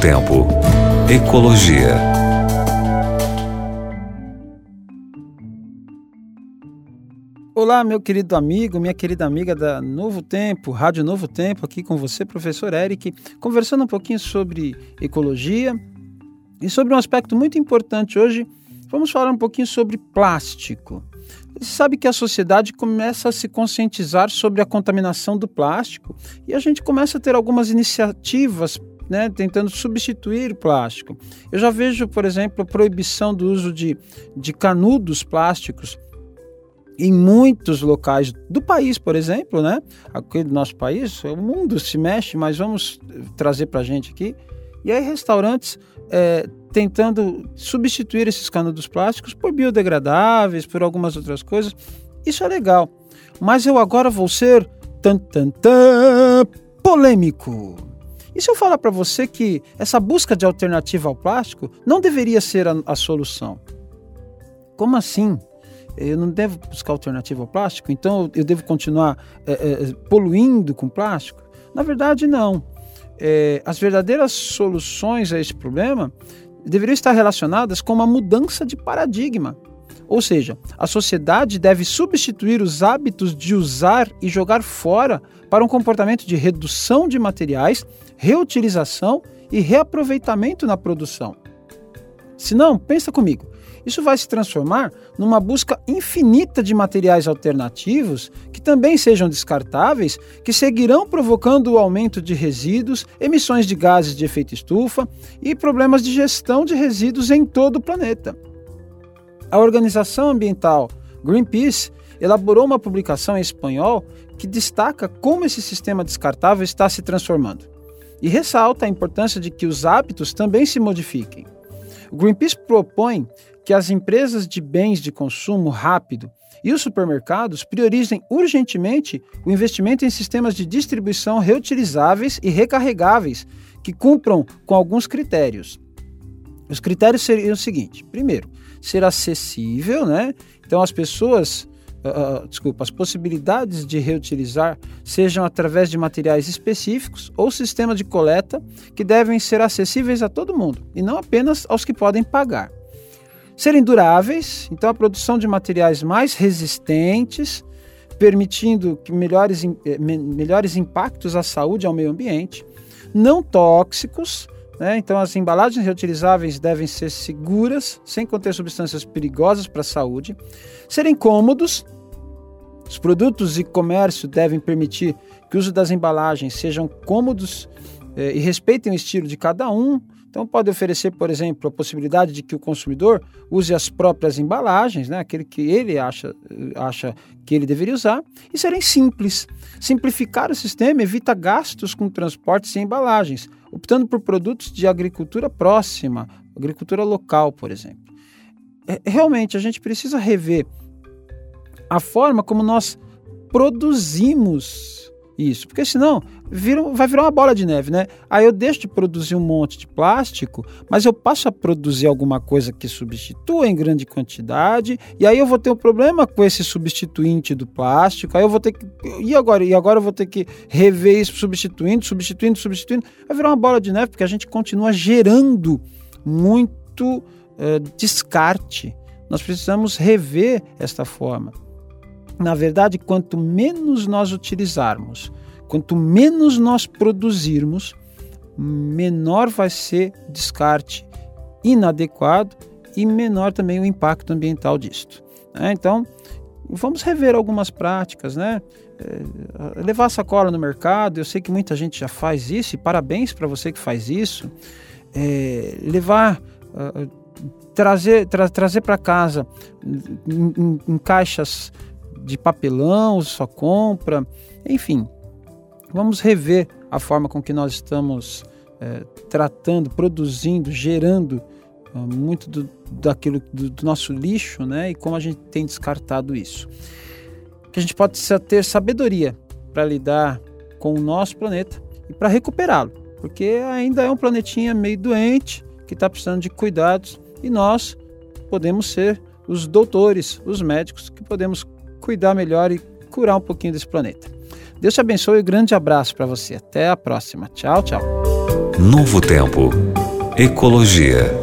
Tempo. Ecologia. Olá, meu querido amigo, minha querida amiga da Novo Tempo, Rádio Novo Tempo, aqui com você, professor Eric, conversando um pouquinho sobre ecologia e sobre um aspecto muito importante hoje. Vamos falar um pouquinho sobre plástico. Você sabe que a sociedade começa a se conscientizar sobre a contaminação do plástico e a gente começa a ter algumas iniciativas né, tentando substituir plástico. Eu já vejo, por exemplo, a proibição do uso de, de canudos plásticos em muitos locais do país, por exemplo, né? Aqui do nosso país, o mundo se mexe, mas vamos trazer para a gente aqui. E aí, restaurantes é, tentando substituir esses canudos plásticos por biodegradáveis, por algumas outras coisas. Isso é legal. Mas eu agora vou ser tan, tan, tan, polêmico. E se eu falar para você que essa busca de alternativa ao plástico não deveria ser a, a solução? Como assim? Eu não devo buscar alternativa ao plástico? Então eu devo continuar é, é, poluindo com plástico? Na verdade, não. É, as verdadeiras soluções a esse problema deveriam estar relacionadas com uma mudança de paradigma. Ou seja, a sociedade deve substituir os hábitos de usar e jogar fora para um comportamento de redução de materiais, reutilização e reaproveitamento na produção. Se não, pensa comigo. Isso vai se transformar numa busca infinita de materiais alternativos que também sejam descartáveis, que seguirão provocando o aumento de resíduos, emissões de gases de efeito estufa e problemas de gestão de resíduos em todo o planeta. A organização ambiental Greenpeace elaborou uma publicação em espanhol que destaca como esse sistema descartável está se transformando e ressalta a importância de que os hábitos também se modifiquem. O Greenpeace propõe que as empresas de bens de consumo rápido e os supermercados priorizem urgentemente o investimento em sistemas de distribuição reutilizáveis e recarregáveis que cumpram com alguns critérios. Os critérios seriam o seguinte: primeiro, ser acessível, né? Então as pessoas, uh, desculpa, as possibilidades de reutilizar sejam através de materiais específicos ou sistema de coleta que devem ser acessíveis a todo mundo e não apenas aos que podem pagar. Serem duráveis, então a produção de materiais mais resistentes, permitindo que melhores, eh, melhores impactos à saúde e ao meio ambiente, não tóxicos, né? Então, as embalagens reutilizáveis devem ser seguras, sem conter substâncias perigosas para a saúde, serem cômodos. Os produtos e comércio devem permitir que o uso das embalagens sejam cômodos eh, e respeitem o estilo de cada um. Então, pode oferecer, por exemplo, a possibilidade de que o consumidor use as próprias embalagens, né, aquele que ele acha, acha que ele deveria usar, e serem simples. Simplificar o sistema evita gastos com transportes e embalagens, optando por produtos de agricultura próxima, agricultura local, por exemplo. É, realmente, a gente precisa rever a forma como nós produzimos isso, porque senão vira, vai virar uma bola de neve, né? Aí eu deixo de produzir um monte de plástico, mas eu passo a produzir alguma coisa que substitua em grande quantidade, e aí eu vou ter um problema com esse substituinte do plástico, aí eu vou ter que. E agora? E agora eu vou ter que rever isso substituindo, substituindo, substituindo. Vai virar uma bola de neve, porque a gente continua gerando muito é, descarte. Nós precisamos rever esta forma. Na verdade, quanto menos nós utilizarmos, quanto menos nós produzirmos, menor vai ser descarte inadequado e menor também o impacto ambiental disto. Né? Então, vamos rever algumas práticas, né? É, levar sacola no mercado, eu sei que muita gente já faz isso, e parabéns para você que faz isso. É, levar, uh, trazer, tra trazer para casa em, em, em caixas de papelão, só compra, enfim. Vamos rever a forma com que nós estamos é, tratando, produzindo, gerando é, muito do, daquilo do, do, nosso lixo, né? E como a gente tem descartado isso. Que a gente pode ter sabedoria para lidar com o nosso planeta e para recuperá-lo, porque ainda é um planetinha meio doente que está precisando de cuidados e nós podemos ser os doutores, os médicos que podemos cuidar melhor e curar um pouquinho desse planeta. Deus te abençoe e um grande abraço para você. Até a próxima. Tchau, tchau. Novo Tempo. Ecologia.